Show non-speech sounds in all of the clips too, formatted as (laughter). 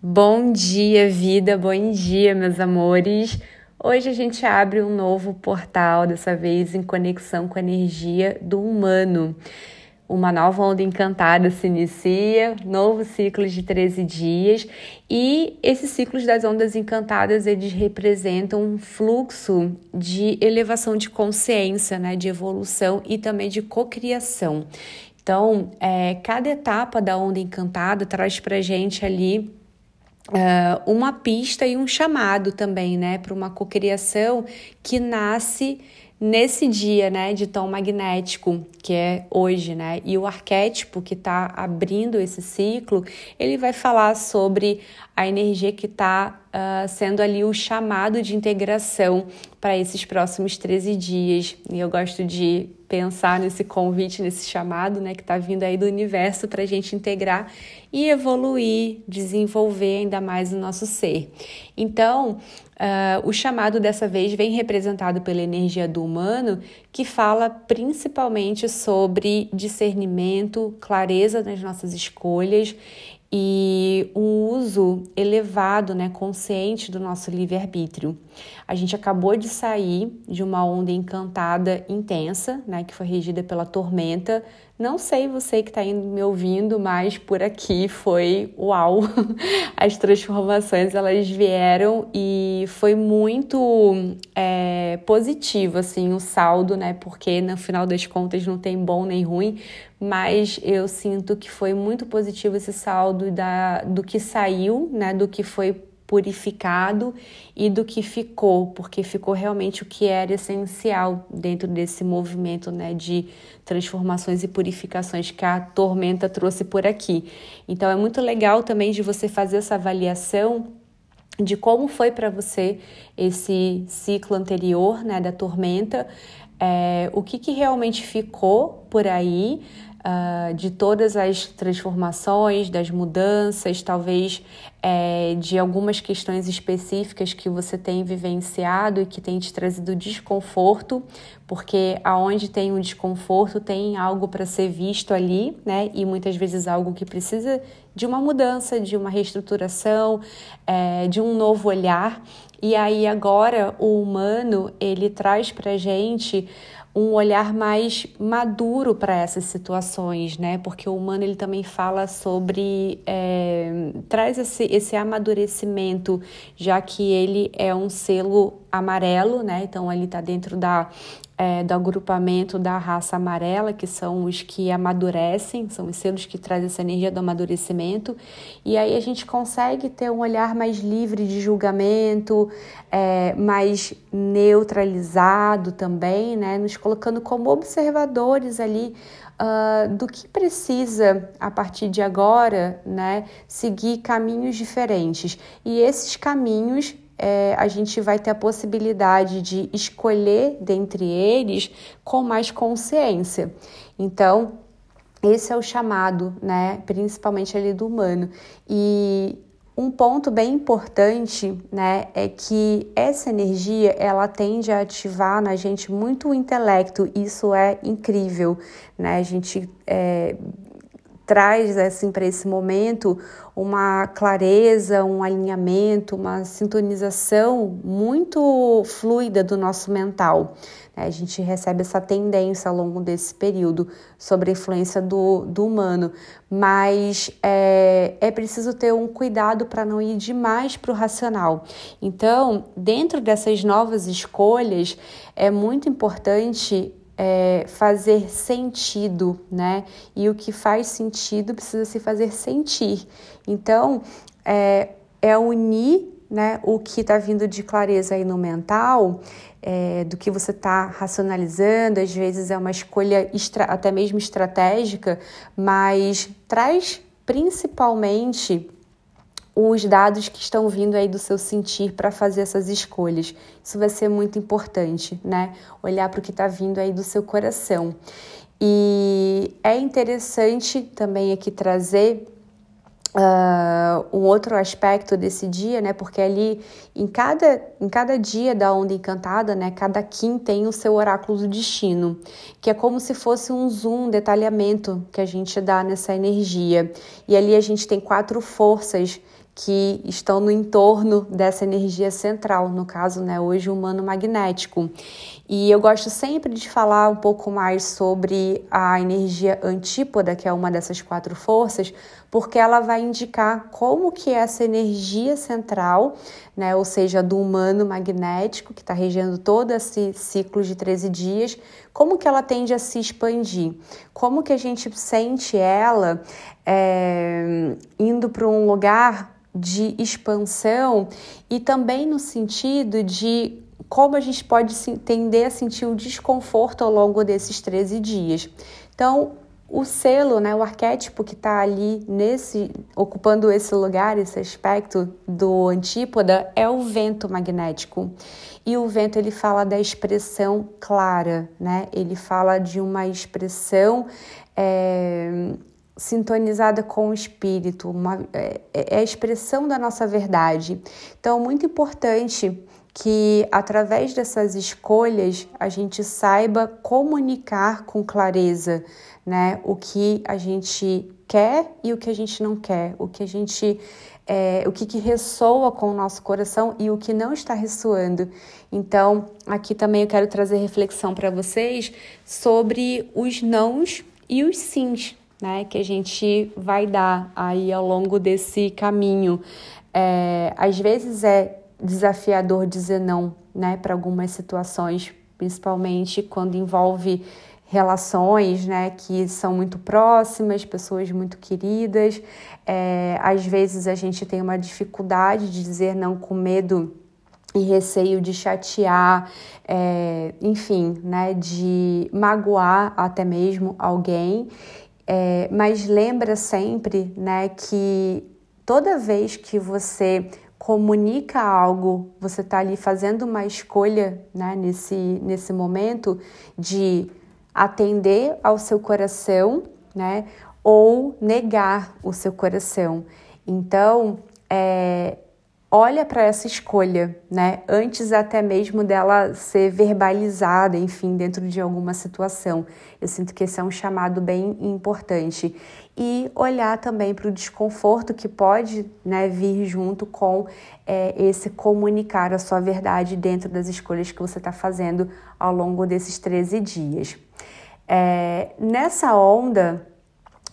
Bom dia, vida, bom dia, meus amores. Hoje a gente abre um novo portal, dessa vez em conexão com a energia do humano. Uma nova onda encantada se inicia, novo ciclo de 13 dias, e esses ciclos das ondas encantadas, eles representam um fluxo de elevação de consciência, né, de evolução e também de cocriação. Então, é, cada etapa da onda encantada traz para gente ali Uh, uma pista e um chamado também, né, para uma cocriação que nasce nesse dia, né, de tom magnético que é hoje, né, e o arquétipo que está abrindo esse ciclo, ele vai falar sobre a energia que está uh, ah, sendo ali o chamado de integração para esses próximos 13 dias. E eu gosto de pensar nesse convite, nesse chamado, né, que está vindo aí do universo para a gente integrar e evoluir, desenvolver ainda mais o nosso ser. Então, Uh, o chamado dessa vez vem representado pela energia do humano, que fala principalmente sobre discernimento, clareza nas nossas escolhas e um uso elevado, né, consciente do nosso livre-arbítrio. A gente acabou de sair de uma onda encantada intensa, né, que foi regida pela tormenta. Não sei você que está me ouvindo, mas por aqui foi uau! (laughs) As transformações elas vieram e foi muito é, positivo assim o saldo, né? Porque no final das contas não tem bom nem ruim, mas eu sinto que foi muito positivo esse saldo da, do que saiu, né, do que foi purificado e do que ficou, porque ficou realmente o que era essencial dentro desse movimento né, de transformações e purificações que a tormenta trouxe por aqui. Então é muito legal também de você fazer essa avaliação de como foi para você esse ciclo anterior né, da tormenta, é, o que, que realmente ficou por aí, uh, de todas as transformações, das mudanças, talvez é, de algumas questões específicas que você tem vivenciado e que tem te trazido desconforto, porque aonde tem um desconforto tem algo para ser visto ali, né? E muitas vezes algo que precisa de uma mudança, de uma reestruturação, é, de um novo olhar. E aí agora o humano ele traz para gente um olhar mais maduro para essas situações, né? Porque o humano ele também fala sobre é, traz esse, esse amadurecimento, já que ele é um selo amarelo, né? Então ele está dentro da é, do agrupamento da raça amarela, que são os que amadurecem, são os selos que trazem essa energia do amadurecimento, e aí a gente consegue ter um olhar mais livre de julgamento, é, mais neutralizado também, né? Nos colocando como observadores ali uh, do que precisa, a partir de agora, né, seguir caminhos diferentes. E esses caminhos é, a gente vai ter a possibilidade de escolher dentre eles com mais consciência. Então, esse é o chamado, né, principalmente ali do humano. E um ponto bem importante, né, é que essa energia ela tende a ativar na gente muito o intelecto. Isso é incrível, né? A gente é, traz assim para esse momento uma clareza, um alinhamento, uma sintonização muito fluida do nosso mental. Né? A gente recebe essa tendência ao longo desse período sobre a influência do, do humano, mas é, é preciso ter um cuidado para não ir demais para o racional. Então, dentro dessas novas escolhas, é muito importante é, fazer sentido, né? E o que faz sentido precisa se fazer sentir. Então, é, é unir né, o que está vindo de clareza aí no mental, é, do que você está racionalizando, às vezes é uma escolha até mesmo estratégica, mas traz principalmente os dados que estão vindo aí do seu sentir para fazer essas escolhas. Isso vai ser muito importante, né? Olhar para o que está vindo aí do seu coração. E é interessante também aqui trazer Uh, um outro aspecto desse dia, né? Porque ali em cada, em cada dia da onda encantada, né? Cada Kim tem o seu oráculo do destino, que é como se fosse um zoom, um detalhamento que a gente dá nessa energia. E ali a gente tem quatro forças que estão no entorno dessa energia central, no caso, né, hoje humano magnético. E eu gosto sempre de falar um pouco mais sobre a energia antípoda, que é uma dessas quatro forças, porque ela vai indicar como que essa energia central, né, ou seja, do humano magnético, que está regendo todo esse ciclo de 13 dias, como que ela tende a se expandir, como que a gente sente ela é, indo para um lugar de expansão e também no sentido de como a gente pode tender a sentir o desconforto ao longo desses 13 dias. Então, o selo, né, o arquétipo que está ali nesse, ocupando esse lugar, esse aspecto do antípoda, é o vento magnético. E o vento ele fala da expressão clara, né? Ele fala de uma expressão é, sintonizada com o espírito, uma, é, é a expressão da nossa verdade. Então, muito importante que através dessas escolhas a gente saiba comunicar com clareza, né? O que a gente quer e o que a gente não quer, o que a gente é, o que, que ressoa com o nosso coração e o que não está ressoando. Então, aqui também eu quero trazer reflexão para vocês sobre os nãos e os sims, né? Que a gente vai dar aí ao longo desse caminho. É, às vezes é desafiador dizer não, né, para algumas situações, principalmente quando envolve relações, né, que são muito próximas, pessoas muito queridas. É, às vezes a gente tem uma dificuldade de dizer não com medo e receio de chatear, é, enfim, né, de magoar até mesmo alguém. É, mas lembra sempre, né, que toda vez que você comunica algo, você está ali fazendo uma escolha né, nesse, nesse momento de atender ao seu coração, né, ou negar o seu coração. Então, é, olha para essa escolha, né? Antes até mesmo dela ser verbalizada, enfim, dentro de alguma situação. Eu sinto que esse é um chamado bem importante. E olhar também para o desconforto que pode né, vir junto com é, esse comunicar a sua verdade dentro das escolhas que você está fazendo ao longo desses 13 dias. É, nessa onda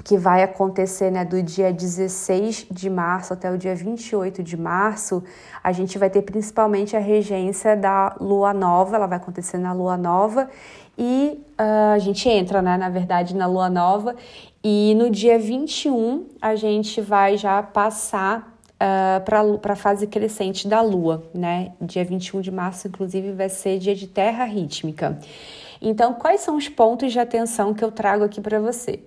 que vai acontecer né, do dia 16 de março até o dia 28 de março, a gente vai ter principalmente a regência da lua nova, ela vai acontecer na lua nova e uh, a gente entra, né, na verdade, na lua nova e no dia 21 a gente vai já passar uh, para a fase crescente da lua, né? Dia 21 de março, inclusive, vai ser dia de terra rítmica. Então, quais são os pontos de atenção que eu trago aqui para você?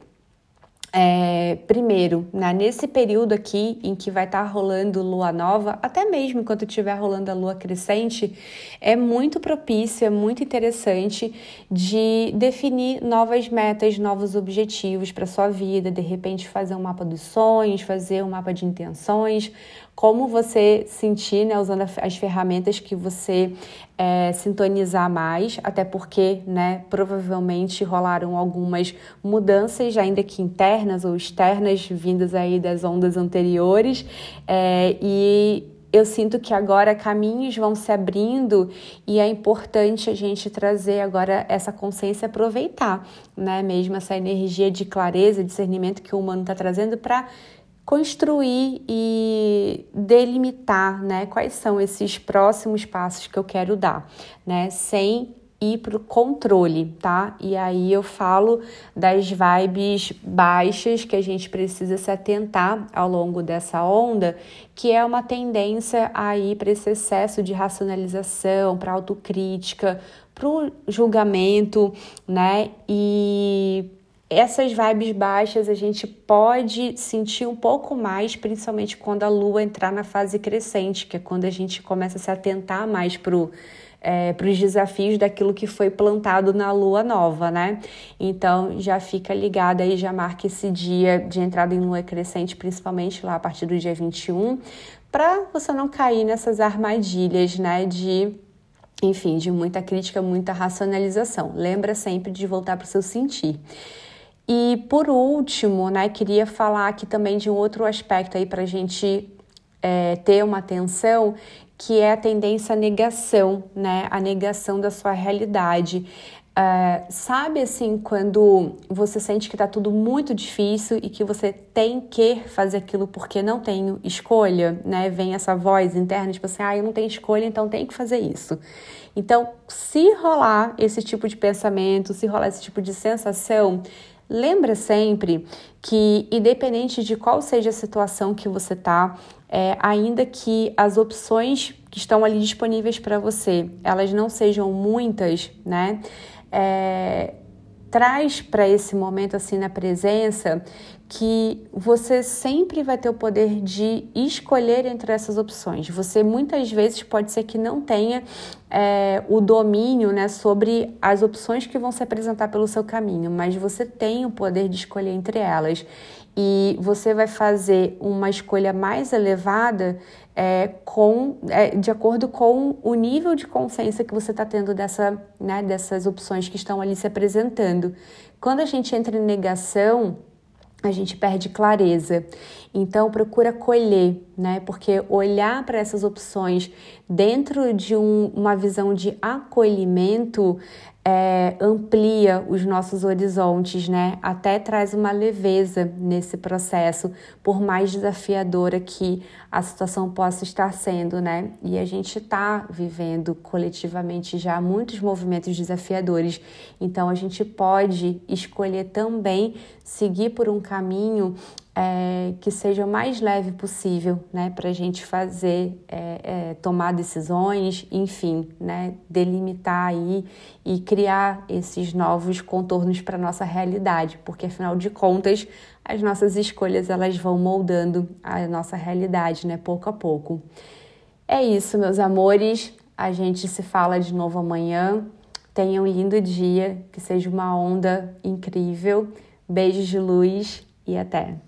É, primeiro, né, nesse período aqui em que vai estar tá rolando lua nova, até mesmo enquanto estiver rolando a lua crescente, é muito propício, é muito interessante de definir novas metas, novos objetivos para sua vida, de repente fazer um mapa dos sonhos, fazer um mapa de intenções, como você sentir, né, usando as ferramentas que você é, sintonizar mais, até porque, né, provavelmente rolaram algumas mudanças, ainda que internas ou externas, vindas aí das ondas anteriores, é, e eu sinto que agora caminhos vão se abrindo e é importante a gente trazer agora essa consciência aproveitar, né? Mesmo essa energia de clareza, discernimento que o humano está trazendo para construir e delimitar, né, quais são esses próximos passos que eu quero dar, né, sem ir para o controle, tá? E aí eu falo das vibes baixas que a gente precisa se atentar ao longo dessa onda, que é uma tendência a ir para esse excesso de racionalização, para autocrítica, para o julgamento, né? E essas vibes baixas a gente pode sentir um pouco mais, principalmente quando a lua entrar na fase crescente, que é quando a gente começa a se atentar mais para é, os desafios daquilo que foi plantado na lua nova, né? Então já fica ligada aí, já marca esse dia de entrada em lua crescente, principalmente lá a partir do dia 21, para você não cair nessas armadilhas, né? De enfim, de muita crítica, muita racionalização. Lembra sempre de voltar para o seu sentir. E por último, né, queria falar aqui também de um outro aspecto aí para a gente é, ter uma atenção que é a tendência à negação, né? A negação da sua realidade. Uh, sabe assim, quando você sente que tá tudo muito difícil e que você tem que fazer aquilo porque não tenho escolha, né? Vem essa voz interna, tipo assim, ah, eu não tenho escolha, então tenho que fazer isso. Então, se rolar esse tipo de pensamento, se rolar esse tipo de sensação, lembra sempre que, independente de qual seja a situação que você tá, é, ainda que as opções que estão ali disponíveis para você, elas não sejam muitas, né? é, traz para esse momento assim na presença que você sempre vai ter o poder de escolher entre essas opções. Você muitas vezes pode ser que não tenha é, o domínio né, sobre as opções que vão se apresentar pelo seu caminho, mas você tem o poder de escolher entre elas e você vai fazer uma escolha mais elevada é, com, é, de acordo com o nível de consciência que você está tendo dessa, né, dessas opções que estão ali se apresentando. Quando a gente entra em negação, a gente perde clareza. Então procura colher, né? Porque olhar para essas opções dentro de um, uma visão de acolhimento é, amplia os nossos horizontes, né? Até traz uma leveza nesse processo, por mais desafiadora que a situação possa estar sendo, né? E a gente está vivendo coletivamente já muitos movimentos desafiadores, então a gente pode escolher também seguir por um caminho é, que seja o mais leve possível, né, para a gente fazer, é, é, tomar decisões, enfim, né, delimitar aí e criar esses novos contornos para nossa realidade, porque afinal de contas as nossas escolhas elas vão moldando a nossa realidade, né, pouco a pouco. É isso, meus amores. A gente se fala de novo amanhã. Tenha um lindo dia, que seja uma onda incrível. Beijos de luz e até!